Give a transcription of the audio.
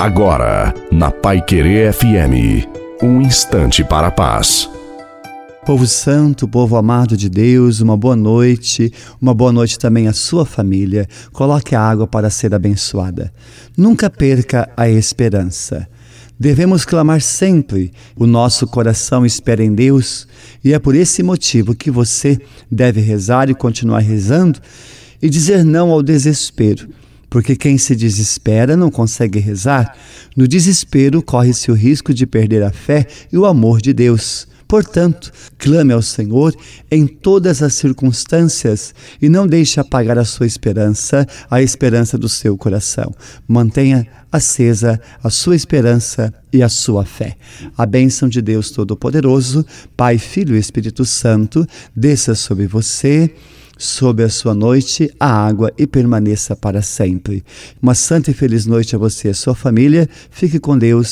Agora, na Pai Querer FM, um instante para a paz. Povo santo, povo amado de Deus, uma boa noite, uma boa noite também à sua família. Coloque a água para ser abençoada. Nunca perca a esperança. Devemos clamar sempre. O nosso coração espera em Deus e é por esse motivo que você deve rezar e continuar rezando e dizer não ao desespero porque quem se desespera não consegue rezar. No desespero, corre-se o risco de perder a fé e o amor de Deus. Portanto, clame ao Senhor em todas as circunstâncias e não deixe apagar a sua esperança, a esperança do seu coração. Mantenha acesa a sua esperança e a sua fé. A bênção de Deus Todo-Poderoso, Pai, Filho e Espírito Santo, desça sobre você sobre a sua noite a água e permaneça para sempre. Uma santa e feliz noite a você e a sua família. Fique com Deus